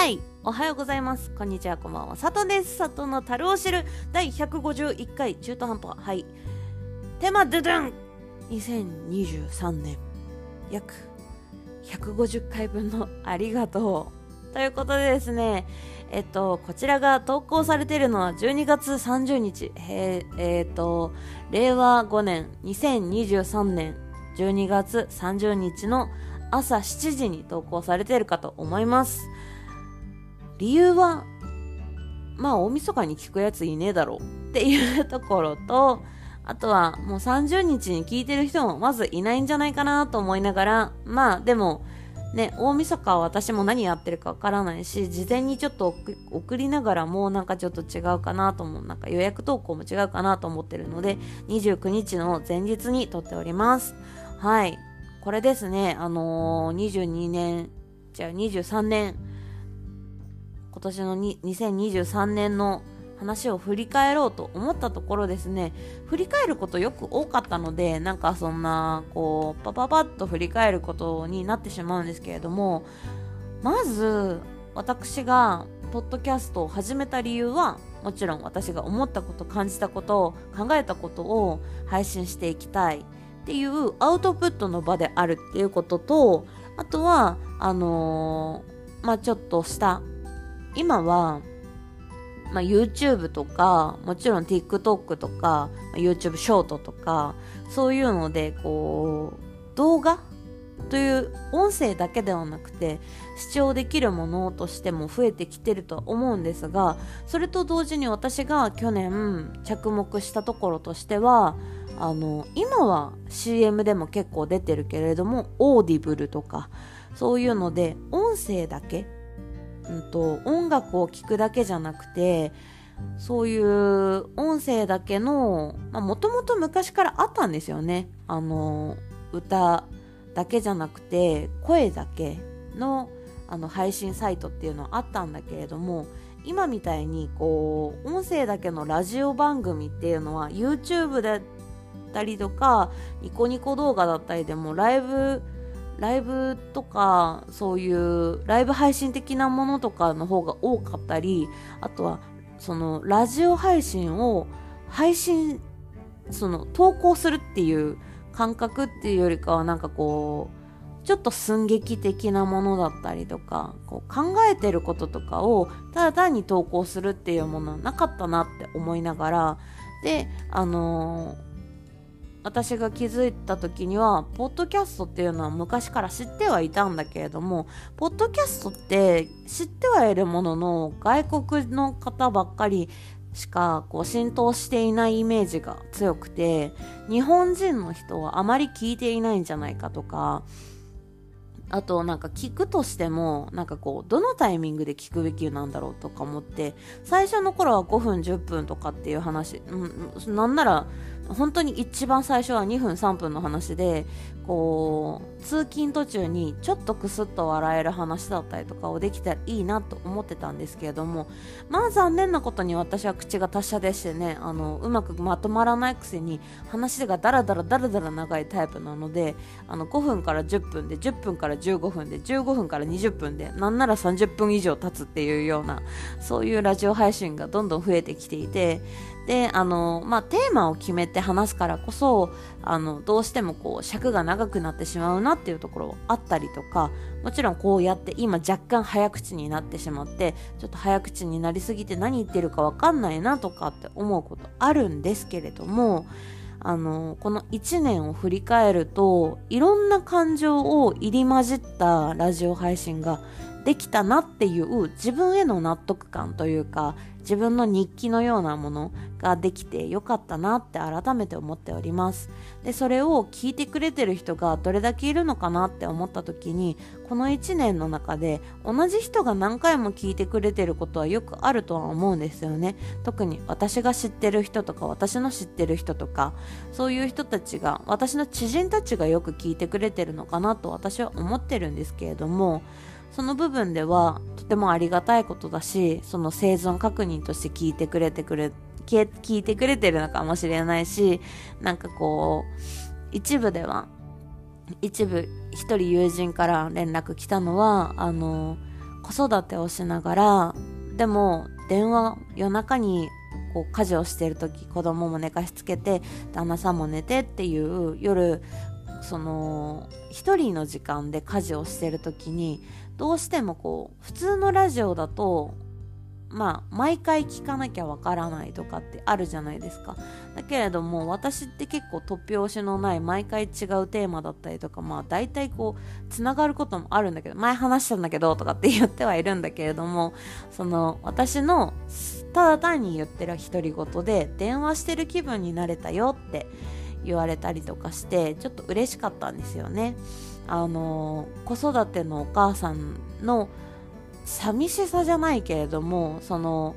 はい。おはようございます。こんにちは、こんばんは。佐藤です。佐藤の樽を知る第151回中途半端。はい。テーマドゥドゥン !2023 年約150回分のありがとう。ということでですね、えっと、こちらが投稿されているのは12月30日。えー、え、っと、令和5年2023年12月30日の朝7時に投稿されているかと思います。理由は、まあ大晦日に聞くやついねえだろうっていうところと、あとはもう30日に聞いてる人もまずいないんじゃないかなと思いながら、まあでも、ね、大晦日は私も何やってるかわからないし、事前にちょっと送りながらもなんかちょっと違うかなと思う。なんか予約投稿も違うかなと思ってるので、29日の前日に撮っております。はい。これですね、あのー、22年、じゃあ23年、今年の2023年の話を振り返ろうと思ったところですね、振り返ることよく多かったので、なんかそんな、こう、パパパッと振り返ることになってしまうんですけれども、まず、私が、ポッドキャストを始めた理由は、もちろん私が思ったこと、感じたこと、考えたことを配信していきたいっていうアウトプットの場であるっていうことと、あとは、あのー、まあちょっとした、今は、まあ、YouTube とか、もちろん TikTok とか、YouTube ショートとか、そういうので、こう、動画という音声だけではなくて、視聴できるものとしても増えてきてるとは思うんですが、それと同時に私が去年着目したところとしては、あの、今は CM でも結構出てるけれども、 Audible とか、そういうので、音声だけうんと、音楽を聴くだけじゃなくて、そういう音声だけの、もともと昔からあったんですよね。あの、歌だけじゃなくて、声だけの、あの、配信サイトっていうのはあったんだけれども、今みたいに、こう、音声だけのラジオ番組っていうのは、YouTube だったりとか、ニコニコ動画だったりでも、ライブ、ライブとか、そういうライブ配信的なものとかの方が多かったり、あとは、その、ラジオ配信を配信、その、投稿するっていう感覚っていうよりかは、なんかこう、ちょっと寸劇的なものだったりとか、こう考えてることとかをただ単に投稿するっていうものはなかったなって思いながら、で、あのー私が気づいた時には、ポッドキャストっていうのは昔から知ってはいたんだけれども、ポッドキャストって知ってはいるものの、外国の方ばっかりしかこう浸透していないイメージが強くて、日本人の人はあまり聞いていないんじゃないかとか、あとなんか聞くとしても、なんかこう、どのタイミングで聞くべきなんだろうとか思って、最初の頃は5分10分とかっていう話、うん、なんなら、本当に一番最初は2分3分の話で、こう、通勤途中にちょっとクスッと笑える話だったりとかをできたらいいなと思ってたんですけれども、まあ残念なことに私は口が達者でしてね、あの、うまくまとまらないくせに話がダラダラダラダラ長いタイプなので、あの、5分から10分で、10分から15分で、15分から20分で、なんなら30分以上経つっていうような、そういうラジオ配信がどんどん増えてきていて、で、あの、まあ、テーマを決めて話すからこそ、あの、どうしてもこう、尺が長くなってしまうなっていうところあったりとか、もちろんこうやって今若干早口になってしまって、ちょっと早口になりすぎて何言ってるかわかんないなとかって思うことあるんですけれども、あの、この1年を振り返ると、いろんな感情を入り混じったラジオ配信ができたなっていう自分への納得感というか、自分の日記のようなものができてよかったなって改めて思っております。で、それを聞いてくれてる人がどれだけいるのかなって思った時に、この1年の中で同じ人が何回も聞いてくれてることはよくあるとは思うんですよね。特に私が知ってる人とか私の知ってる人とか、そういう人たちが、私の知人たちがよく聞いてくれてるのかなと私は思ってるんですけれども、その部分ではとてもありがたいことだし、その生存確認として聞いてくれてくれ、聞いてくれてるのかもしれないし、なんかこう、一部では、一部一人友人から連絡来たのは、あの、子育てをしながらでも電話夜中にこう家事をしてる時子供も寝かしつけて旦那さんも寝てっていう夜その一人の時間で家事をしてる時にどうしてもこう普通のラジオだとまあ毎回聞かなきゃわからないとかってあるじゃないですか。だけれども私って結構突拍子のない毎回違うテーマだったりとかまあ大体こうつながることもあるんだけど前話したんだけどとかって言ってはいるんだけれどもその私のただ単に言ってる独り言で電話してる気分になれたよって言われたりとかしてちょっと嬉しかったんですよね。あの子育てのお母さんの寂しさじゃないけれどもその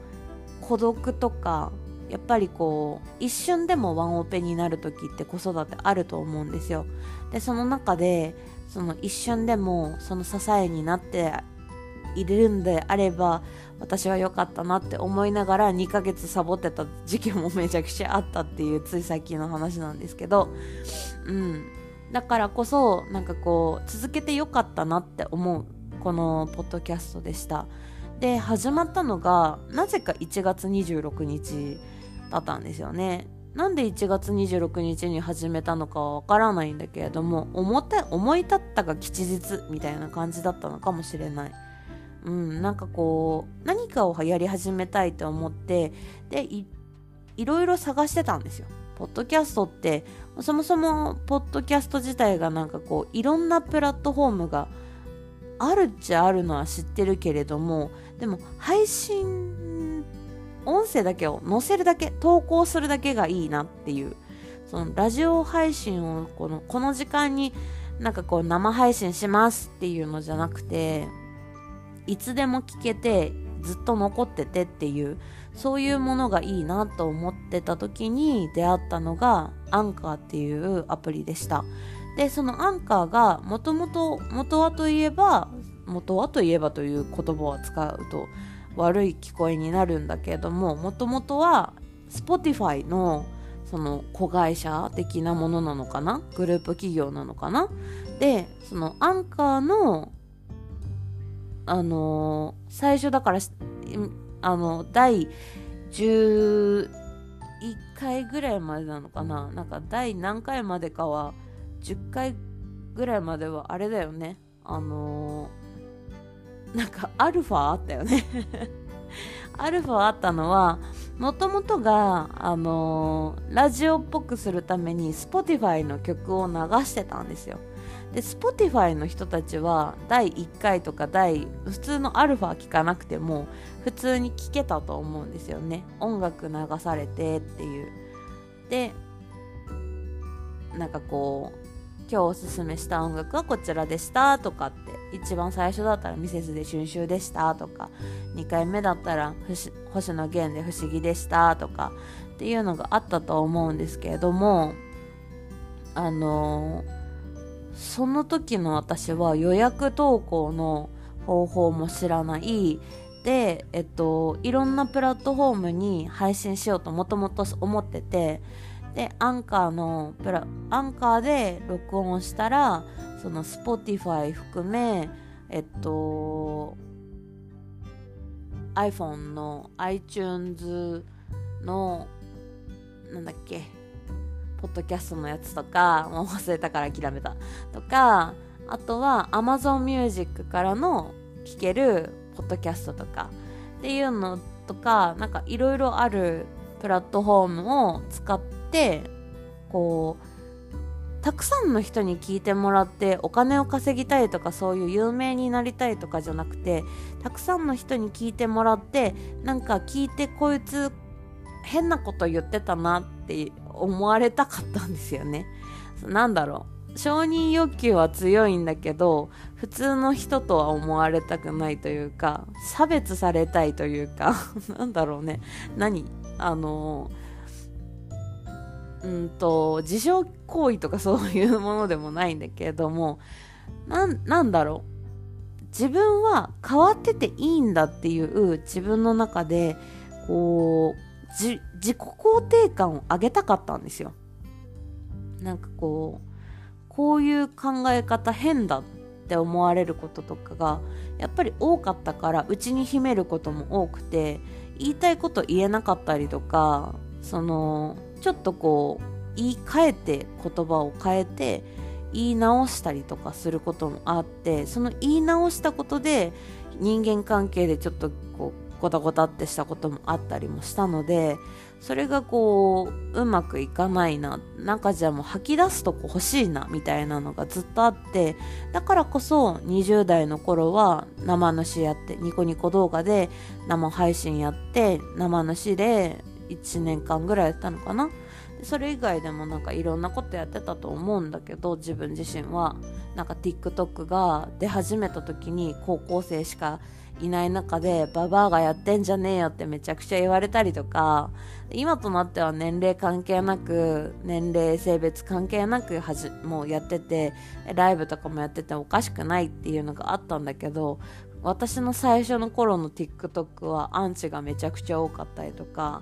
孤独とかやっぱりこう一瞬でもワンオペになる時って子育てあると思うんですよ。でその中でその一瞬でもその支えになっているんであれば私は良かったなって思いながら2ヶ月サボってた時期もめちゃくちゃあったっていうつい最近の話なんですけどうん。だからこそなんかこう続けて良かったなって思うこのポッドキャストでした。で始まったのがなぜか1月26日だったんですよね。なんで1月26日に始めたのかはわからないんだけれども思い立ったが吉日みたいな感じだったのかもしれない。うん、なんかこう何かをやり始めたいと思ってでいいろいろ探してたんですよ。ポッドキャストってそもそもポッドキャスト自体がなんかこういろんなプラットフォームがあるっちゃあるのは知ってるけれどもでも配信音声だけを載せるだけ投稿するだけがいいなっていうそのラジオ配信をこのこの時間になんかこう生配信しますっていうのじゃなくていつでも聞けてずっと残っててっていうそういうものがいいなと思ってた時に出会ったのがアンカーっていうアプリでした。でそのアンカーがもともと元はといえば元はといえばという言葉を使うと悪い聞こえになるんだけれどももともとは Spotify のその子会社的なものなのかな？グループ企業なのかな？でそのアンカーのあのー、最初だからあの第11回ぐらいまでなのかな？なんか第何回までかは10回ぐらいまではあれだよね。あのー、なんかアルファあったよね。アルファあったのはもともとが、あのー、ラジオっぽくするために Spotify の曲を流してたんですよ。で Spotify の人たちは第1回とか第普通のアルファ聞かなくても普通に聞けたと思うんですよね。音楽流されてっていう。でなんかこう今日おすすめした音楽はこちらでしたとかって一番最初だったらミセスで春秋でしたとか2回目だったら星野源で不思議でしたとかっていうのがあったと思うんですけれどもあのー、その時の私は予約投稿の方法も知らない。で、えっと、いろんなプラットフォームに配信しようともともと思っててでアンカーのプラアンカーで録音したらその Spotify 含めえっと iPhone の iTunes のなんだっけポッドキャストのやつとかもう忘れたから諦めた。とかあとは Amazon Music からの聴けるポッドキャストとか。っていうのとかなんかいろいろあるプラットフォームを使ってこうたくさんの人に聞いてもらってお金を稼ぎたいとかそういう有名になりたいとかじゃなくてたくさんの人に聞いてもらってなんか聞いてこいつ変なこと言ってたなって思われたかったんですよね。なんだろう。承認欲求は強いんだけど普通の人とは思われたくないというか差別されたいというか なんだろうね。何？あのうんと自傷行為とかそういうものでもないんだけれどもなんだろう。自分は変わってていいんだっていう自分の中でこう自己肯定感を上げたかったんですよ。なんかこうこういう考え方変だって思われることとかがやっぱり多かったからうちに秘めることも多くて言いたいこと言えなかったりとかそのちょっとこう言い換えて言葉を変えて言い直したりとかすることもあってその言い直したことで人間関係でちょっとゴタゴタってしたこともあったりもしたのでそれがこううまくいかないななんかじゃあもう吐き出すとこ欲しいなみたいなのがずっとあってだからこそ20代の頃は生主やってニコニコ動画で生配信やって生主で1年間ぐらいやったのかな。それ以外でもなんかいろんなことやってたと思うんだけど自分自身は。なんか TikTok が出始めた時に高校生しかいない中でババアがやってんじゃねえよってめちゃくちゃ言われたりとか今となっては年齢関係なく年齢性別関係なくはじもうやっててライブとかもやってておかしくないっていうのがあったんだけど私の最初の頃の TikTok はアンチがめちゃくちゃ多かったりとか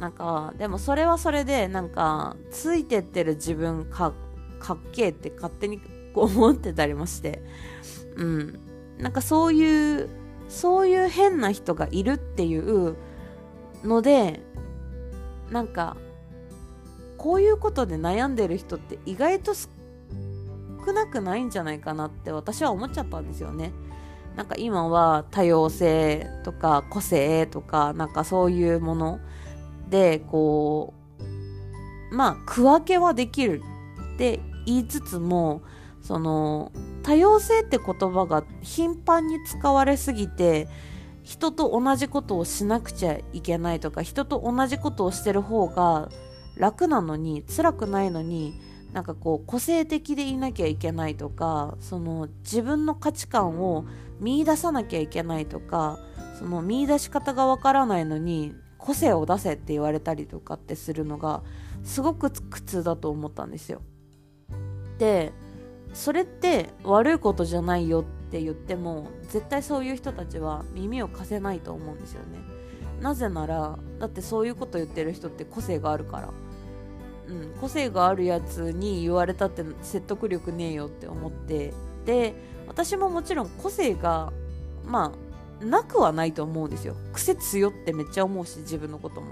なんかでもそれはそれでなんかついてってる自分かかっけえって勝手にこう思ってたりもしてうん。なんかそういうそういう変な人がいるっていうのでなんかこういうことで悩んでる人って意外と少なくないんじゃないかなって私は思っちゃったんですよね。なんか今は多様性とか個性とかなんかそういうものでこうまあ区分けはできるって言いつつもその多様性って言葉が頻繁に使われすぎて人と同じことをしなくちゃいけないとか人と同じことをしてる方が楽なのに辛くないのになんかこう個性的でいなきゃいけないとかその自分の価値観を見いださなきゃいけないとかその見いだし方がわからないのに個性を出せって言われたりとかってするのがすごく苦痛だと思ったんですよ。でそれって悪いことじゃないよって言っても絶対そういう人たちは耳を貸せないと思うんですよね。なぜならだってそういうこと言ってる人って個性があるから。うん個性があるやつに言われたって説得力ねえよって思って。で私ももちろん個性がまあなくはないと思うんですよ。癖強ってめっちゃ思うし自分のことも。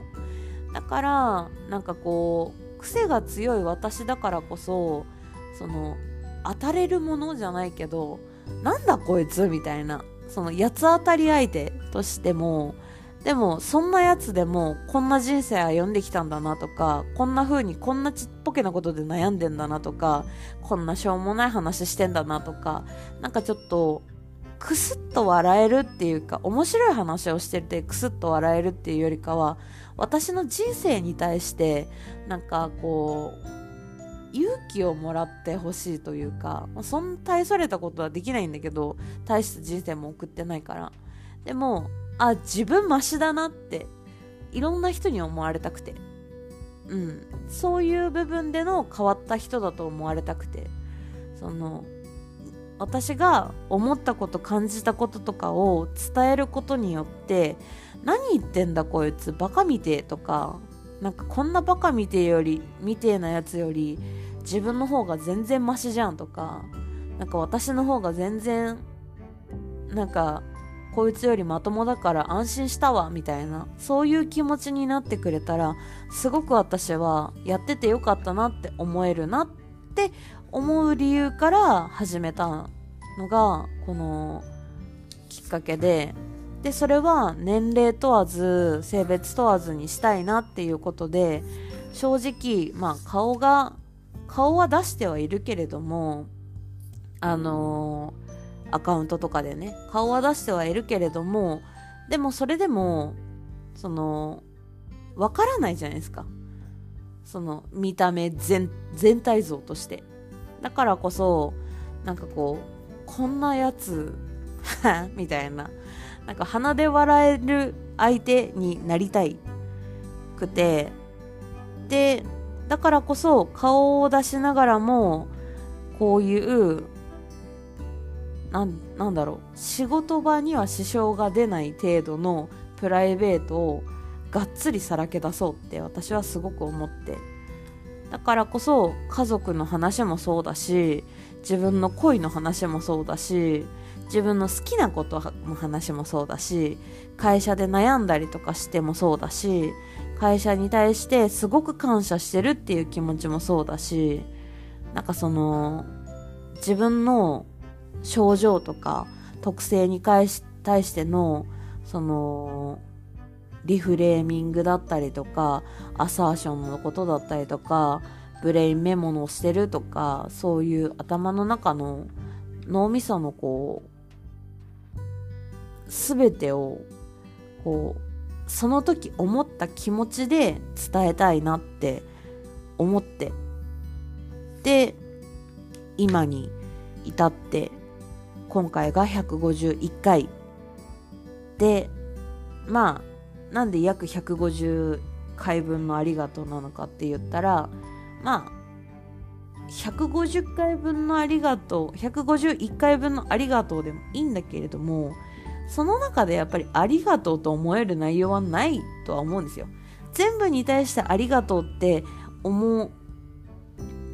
だからなんかこう癖が強い私だからこそその当たれるものじゃないけどなんだこいつみたいなその八つ当たり相手としてもでもそんなやつでもこんな人生歩んできたんだなとかこんな風にこんなちっぽけなことで悩んでんだなとかこんなしょうもない話してんだなとかなんかちょっとクスッと笑えるっていうか面白い話をしててクスッと笑えるっていうよりかは私の人生に対してなんかこう勇気をもらってほしいというか、まあ、そんな大それたことはできないんだけど大した人生も送ってないから。でもあ自分マシだなっていろんな人に思われたくて。うん。そういう部分での変わった人だと思われたくて。その私が思ったこと感じたこととかを伝えることによって何言ってんだこいつバカみてえとかなんかこんなバカみてえよりみてえなやつより自分の方が全然マシじゃんとかなんか私の方が全然なんかこいつよりまともだから安心したわみたいなそういう気持ちになってくれたらすごく私はやっててよかったなって思えるなって思う理由から始めたのがこのきっかけででそれは年齢問わず性別問わずにしたいなっていうことで正直まあ顔が顔は出してはいるけれどもあのー、アカウントとかでね顔は出してはいるけれどもでもそれでもそのわからないじゃないですか。その見た目全全体像として。だからこそなんかこうこんなやつ みたいな。なんか鼻で笑える相手になりたいくて。でだからこそ顔を出しながらもこういうなんなんだろう仕事場には支障が出ない程度のプライベートをがっつりさらけ出そうって私はすごく思って。だからこそ家族の話もそうだし自分の恋の話もそうだし自分の好きなことの話もそうだし会社で悩んだりとかしてもそうだし会社に対してすごく感謝してるっていう気持ちもそうだしなんかその自分の症状とか特性に対してのそのリフレーミングだったりとかアサーションのことだったりとかブレインメモをしてるとかそういう頭の中の脳みそのこう全てをこうその時思った気持ちで伝えたいなって思って。で今に至って今回が151回。でまあなんで約150回分のありがとうなのかって言ったらまあ150回分のありがとう151回分のありがとうでもいいんだけれどもその中でやっぱりありがとうと思える内容はないとは思うんですよ。全部に対してありがとうって思う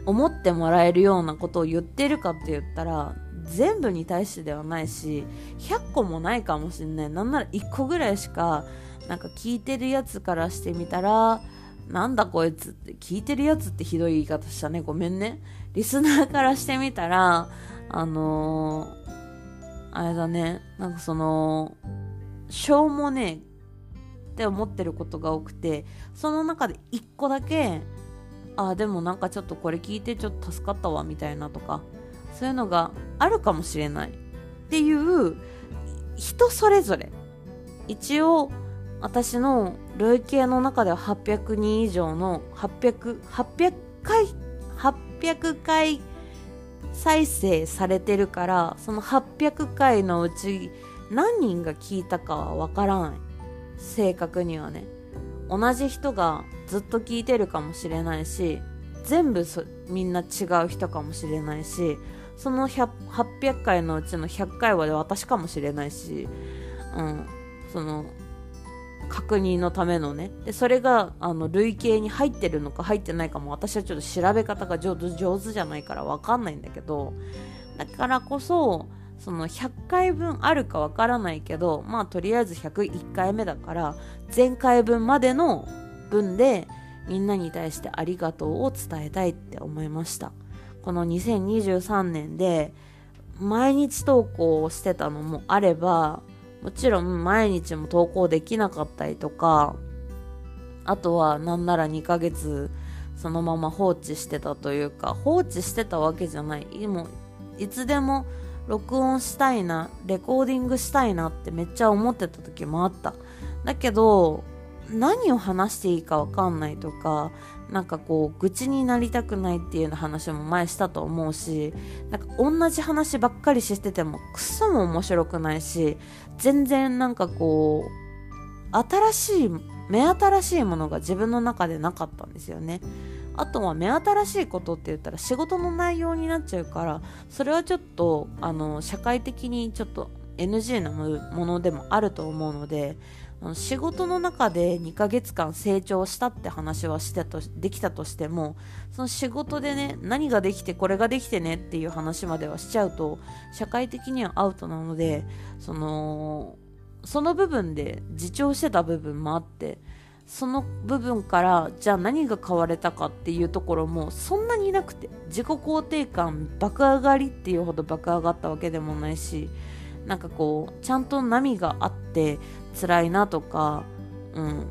思ってもらえるようなことを言ってるかって言ったら全部に対してではないし100個もないかもしんない。なんなら1個ぐらいしかなんか聞いてるやつからしてみたらなんだこいつって聞いてるやつってひどい言い方したね。ごめんね。リスナーからしてみたらあのー、あれだね。なんかそのしょうもねえって思ってることが多くてその中で1個だけあでもなんかちょっとこれ聞いてちょっと助かったわみたいなとかそういうのがあるかもしれない。っていう人それぞれ。一応私の累計の中では800人以上の800、800回、800回再生されてるから、その800回のうち何人が聞いたかはわからない。正確にはね。同じ人がずっと聞いてるかもしれないし、全部みんな違う人かもしれないし、その800回のうちの100回は私かもしれないし、うん、その確認のためのね。でそれがあの累計に入ってるのか入ってないかも私はちょっと調べ方が上手上手じゃないから分かんないんだけどだからこそその100回分あるか分からないけどまあとりあえず101回目だから前回分までの分でみんなに対してありがとうを伝えたいって思いました。この2023年で毎日投稿をしてたのもあればもちろん毎日も投稿できなかったりとか、あとはなんなら2ヶ月そのまま放置してたというか、放置してたわけじゃない。もいつでも録音したいな、レコーディングしたいなってめっちゃ思ってた時もあった。だけど、何を話していいかわかんないとか、なんかこう、愚痴になりたくないっていうような話も前したと思うし、なんか同じ話ばっかりしててもクソも面白くないし、全然なんかこう、新しい、目新しいものが自分の中でなかったんですよね。あとは目新しいことって言ったら仕事の内容になっちゃうから、それはちょっと、あの、社会的にちょっと NG なものでもあると思うので、仕事の中で2ヶ月間成長したって話はしてとできたとしてもその仕事でね何ができてこれができてねっていう話まではしちゃうと社会的にはアウトなのでそのその部分で自重してた部分もあってその部分からじゃあ何が変われたかっていうところもそんなになくて自己肯定感爆上がりっていうほど爆上がったわけでもないしなんかこうちゃんと波があって辛いなとか、うん。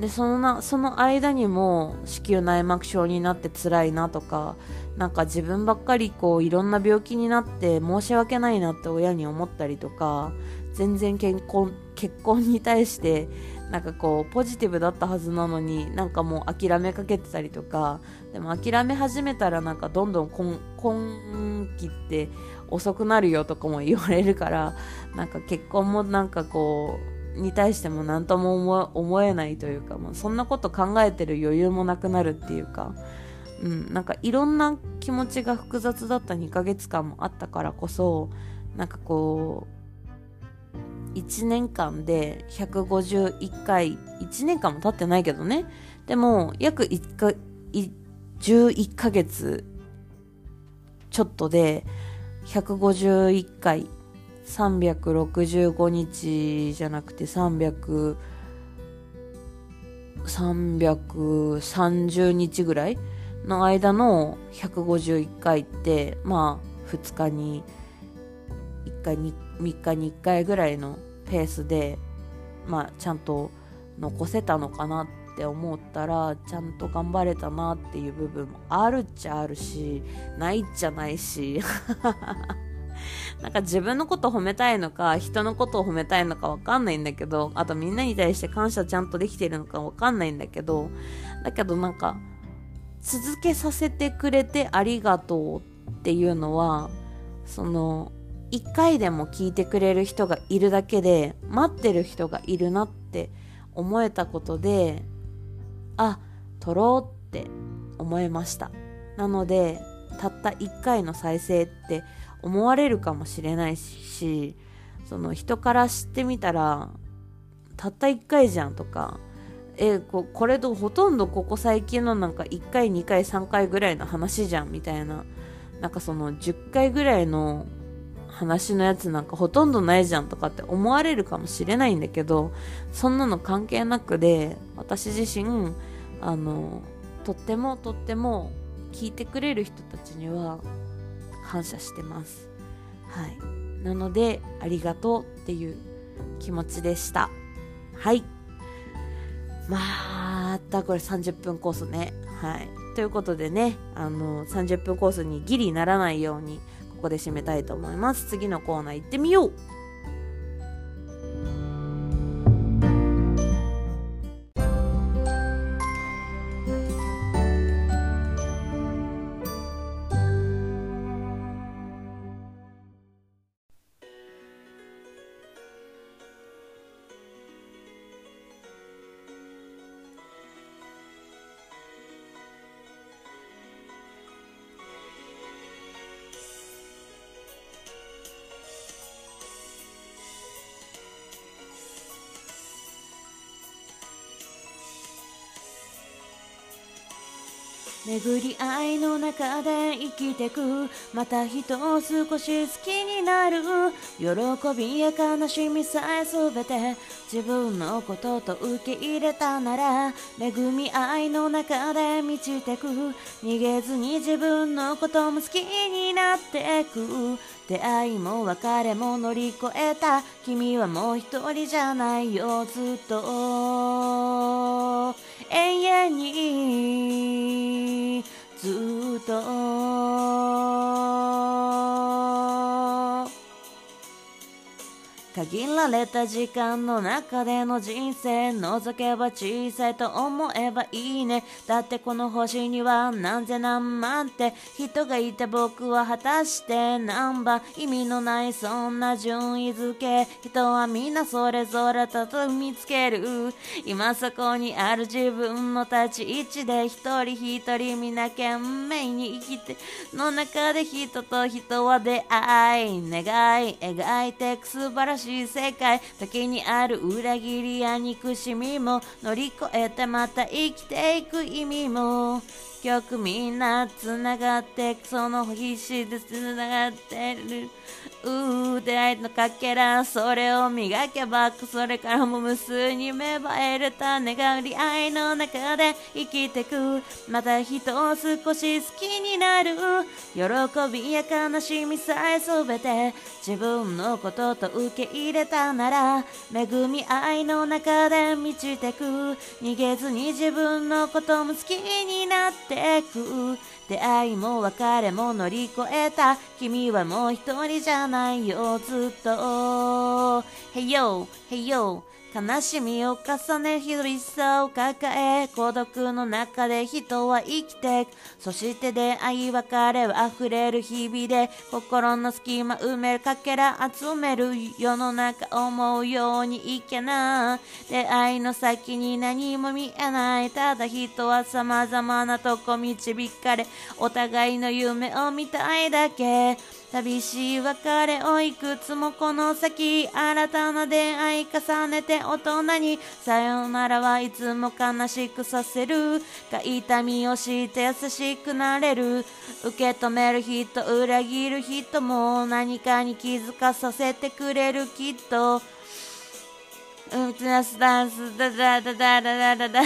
で、そのな、その間にも子宮内膜症になって辛いなとか、なんか自分ばっかりこういろんな病気になって申し訳ないなって親に思ったりとか、全然結婚、結婚に対してなんかこうポジティブだったはずなのになんかもう諦めかけてたりとかでも諦め始めたらなんかどんどん今今期って遅くなるよとかも言われるからなんか結婚もなんかこうに対しても何とも思えないというか、もうそんなこと考えてる余裕もなくなるっていうか、うん、なんかいろんな気持ちが複雑だった2ヶ月間もあったからこそ、なんかこう、1年間で151回、1年間も経ってないけどね、でも約1か11ヶ月ちょっとで151回365日じゃなくて300 330日ぐらいの間の151回ってまあ2日に1回に3日に1回ぐらいのペースでまあちゃんと残せたのかなって思ったらちゃんと頑張れたなっていう部分もあるっちゃあるしないっちゃないし。なんか自分のこと褒めたいのか、人のことを褒めたいのかわかんないんだけど、あとみんなに対して感謝ちゃんとできてるのかわかんないんだけど、だけどなんか、続けさせてくれてありがとうっていうのは、その、一回でも聞いてくれる人がいるだけで、待ってる人がいるなって思えたことで、あ、撮ろうって思いました。なので、たった1回の再生って思われるかもしれないしその人から知ってみたらたった1回じゃんとか。えここれとほとんどここ最近のなんか1回2回3回ぐらいの話じゃんみたいな。なんかその10回ぐらいの話のやつなんかほとんどないじゃんとかって思われるかもしれないんだけどそんなの関係なくで私自身あのとってもとっても聞いてくれる人たちには感謝してます。はい。なので、ありがとうっていう気持ちでした。はい。またこれ30分コースね。はい。ということでね、あの、30分コースにギリならないように、ここで締めたいと思います。次のコーナー行ってみよう巡り合いの中で生きてく。また人を少し好きになる喜びや悲しみさえ全て自分のことと受け入れたなら恵み合いの中で満ちてく。逃げずに自分のことも好きになってく。出会いも別れも乗り越えた。君はもう一人じゃないよずっと。永遠に。ずっと限られた時間の中での人生覗けば小さいと思えばいいね。だってこの星には何千何万って人がいて僕は果たして何番。意味のないそんな順位付け。人はみんなそれぞれと見つける。今そこにある自分の立ち位置で一人一人皆懸命に生きての中で人と人は出会い願い描いて素晴らしいしい世界時にある裏切りや憎しみも乗り越えてまた生きていく意味も。曲みんな繋がってその必死で繋がってるう出会いのかけらそれを磨けばそれからも無数に芽生える種がり合いの中で生きてくまた人を少し好きになる喜びや悲しみさえ全て自分のことと受け入れたなら恵み愛の中で満ちてく逃げずに自分のことも好きになってく出会いも別れも乗り越えた。君はもう一人じゃないよずっと。Hey yo, hey yo 悲しみを重ね厳しさを抱え孤独の中で人は生きてそして出会い別れは溢れる日々で心の隙間埋めるかけら集める世の中思うようにいけない出会いの先に何も見えないただ人は様々なとこ導かれお互いの夢を見たいだけ寂しい別れをいくつもこの先新たな出会い重ねて大人にさよならはいつも悲しくさせる痛みを知って優しくなれる受け止める人裏切る人も何かに気づかさせてくれるきっとう、ダンス、ダ、ダダダダダダダ。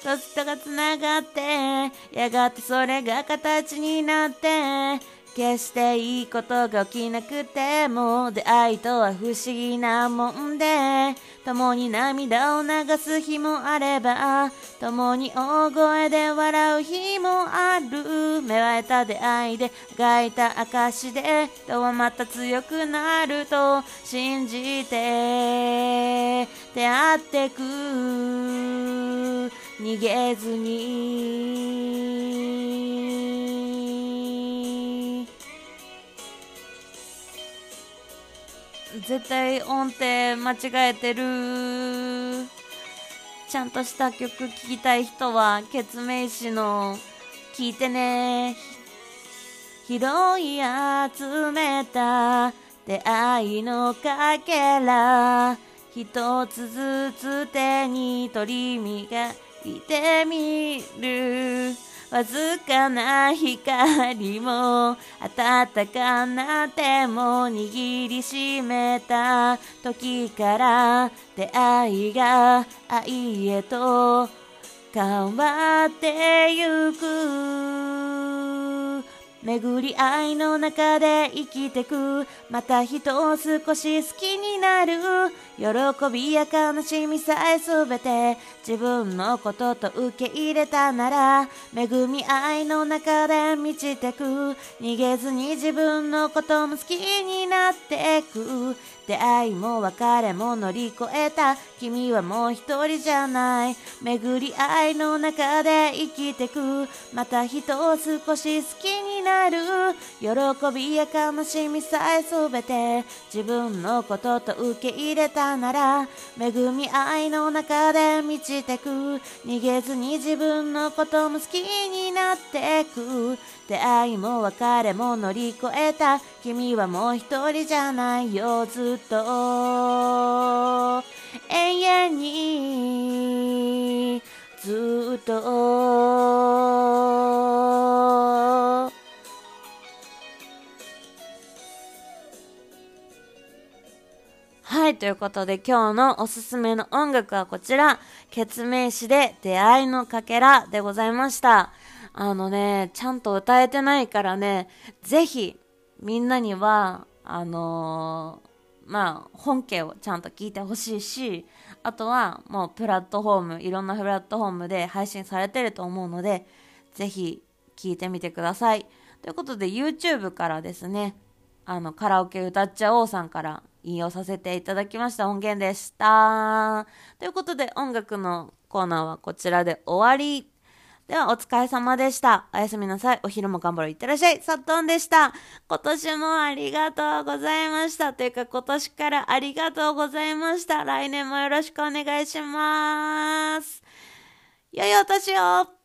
人と人がつながって、やがてそれが形になって、決していいことが起きなくても出会いとは不思議なもんで共に涙を流す日もあれば共に大声で笑う日もある。芽生えた出会いで描いた証で人はまた強くなると信じて出会ってく。逃げずに。絶対音程間違えてる。ちゃんとした曲聴きたい人はケツメイシの聴いてね。拾い集めた出会いのかけら。一つずつ手に取り磨見てみる。わずかな光も暖かな手も握りしめた時から出会いが愛へと変わってゆく。巡り合いの中で生きてく。また人を少し好きになる。喜びや悲しみさえすべて。自分のことと受け入れたなら。恵み合いの中で満ちてく。逃げずに自分のことも好きになってく。出会いも別れも乗り越えた。君はもう一人じゃない。巡り合いの中で生きてく。また人を少し好きになる。喜びや悲しみさえすべて。自分のことと受け入れたなら。恵み愛の中で満ちてく。逃げずに自分のことも好きになってく。出会いも別れも乗り越えた。君はもう一人じゃないよ。ずっと永遠に。ずっと。はい、ということで今日のおすすめの音楽はこちら、決命詞で出会いのかけらでございました。あのね、ちゃんと歌えてないからね、ぜひみんなには、あのー、まあ、本家をちゃんと聞いてほしいし、あとはもうプラットフォーム、いろんなプラットフォームで配信されてると思うので、ぜひ聞いてみてください。ということで YouTube からですね、あの、カラオケ歌っちゃおうさんから引用させていただきました音源でした。ということで音楽のコーナーはこちらで終わり。ではお疲れ様でした。おやすみなさい。お昼も頑張ろう。いってらっしゃい。さっとんでした。今年もありがとうございました。というか今年からありがとうございました。来年もよろしくお願いします。良いお年を